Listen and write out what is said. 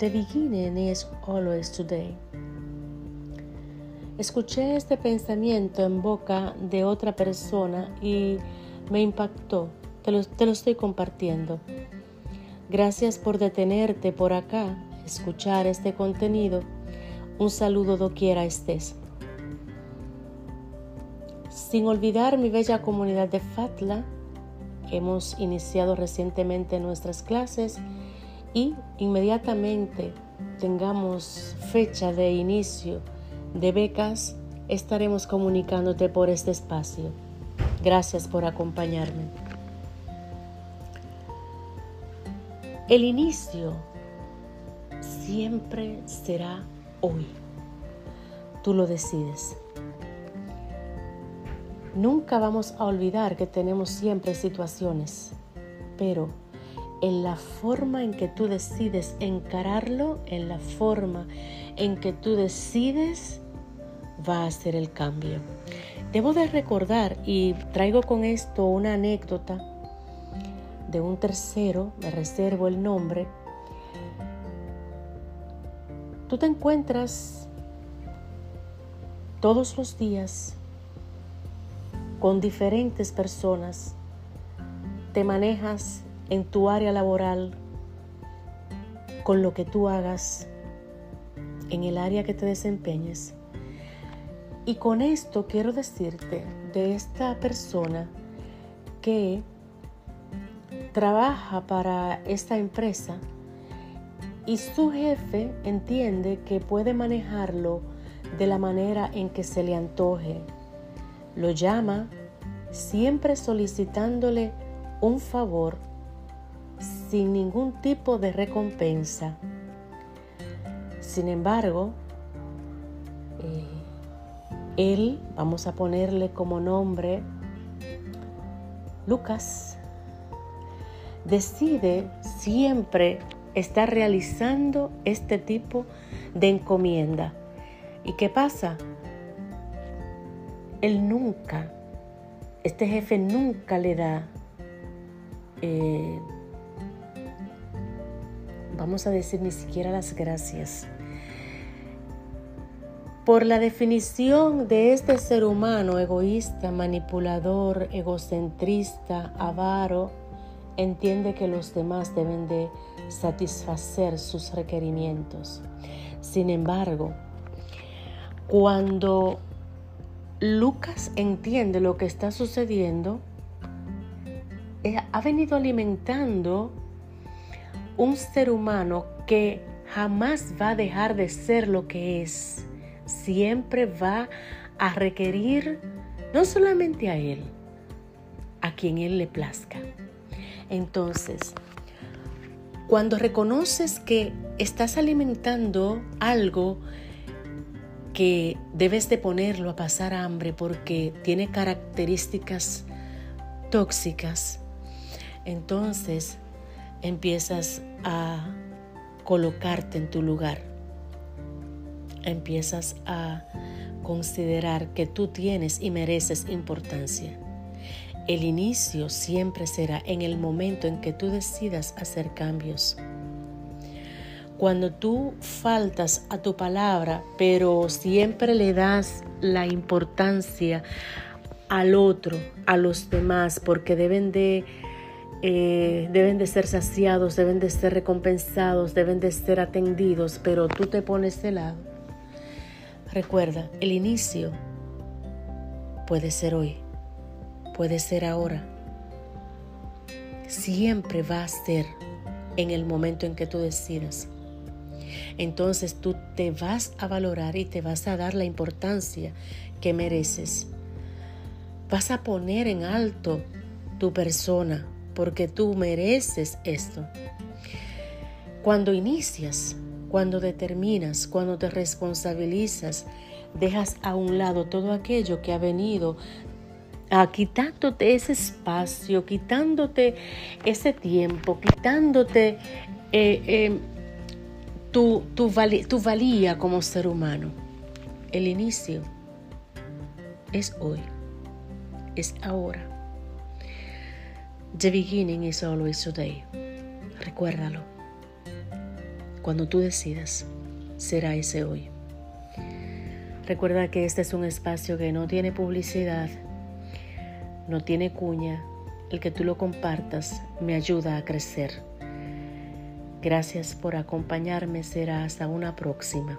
The beginning is always today. Escuché este pensamiento en boca de otra persona y me impactó. Te lo, te lo estoy compartiendo. Gracias por detenerte por acá, escuchar este contenido. Un saludo doquiera estés. Sin olvidar mi bella comunidad de Fatla, hemos iniciado recientemente nuestras clases y inmediatamente tengamos fecha de inicio de becas, estaremos comunicándote por este espacio. Gracias por acompañarme. El inicio siempre será hoy. Tú lo decides. Nunca vamos a olvidar que tenemos siempre situaciones, pero en la forma en que tú decides encararlo, en la forma en que tú decides, va a ser el cambio. Debo de recordar, y traigo con esto una anécdota de un tercero, me reservo el nombre. Tú te encuentras todos los días con diferentes personas, te manejas en tu área laboral, con lo que tú hagas, en el área que te desempeñes. Y con esto quiero decirte de esta persona que trabaja para esta empresa y su jefe entiende que puede manejarlo de la manera en que se le antoje. Lo llama siempre solicitándole un favor sin ningún tipo de recompensa. Sin embargo, eh, él, vamos a ponerle como nombre, Lucas, decide siempre estar realizando este tipo de encomienda. ¿Y qué pasa? Él nunca, este jefe nunca le da eh, vamos a decir ni siquiera las gracias. Por la definición de este ser humano egoísta, manipulador, egocentrista, avaro, entiende que los demás deben de satisfacer sus requerimientos. Sin embargo, cuando Lucas entiende lo que está sucediendo, eh, ha venido alimentando un ser humano que jamás va a dejar de ser lo que es. Siempre va a requerir no solamente a Él, a quien Él le plazca. Entonces, cuando reconoces que estás alimentando algo que debes de ponerlo a pasar hambre porque tiene características tóxicas, entonces empiezas a colocarte en tu lugar. Empiezas a considerar que tú tienes y mereces importancia. El inicio siempre será en el momento en que tú decidas hacer cambios. Cuando tú faltas a tu palabra, pero siempre le das la importancia al otro, a los demás, porque deben de eh, deben de ser saciados, deben de ser recompensados, deben de ser atendidos, pero tú te pones de lado. Recuerda, el inicio puede ser hoy, puede ser ahora. Siempre va a ser en el momento en que tú decidas. Entonces tú te vas a valorar y te vas a dar la importancia que mereces. Vas a poner en alto tu persona, porque tú mereces esto. Cuando inicias, cuando determinas, cuando te responsabilizas, dejas a un lado todo aquello que ha venido a quitándote ese espacio, quitándote ese tiempo, quitándote eh, eh, tu, tu valía como ser humano. El inicio es hoy, es ahora. The beginning is always today. Recuérdalo. Cuando tú decidas, será ese hoy. Recuerda que este es un espacio que no tiene publicidad, no tiene cuña. El que tú lo compartas me ayuda a crecer. Gracias por acompañarme. Será hasta una próxima.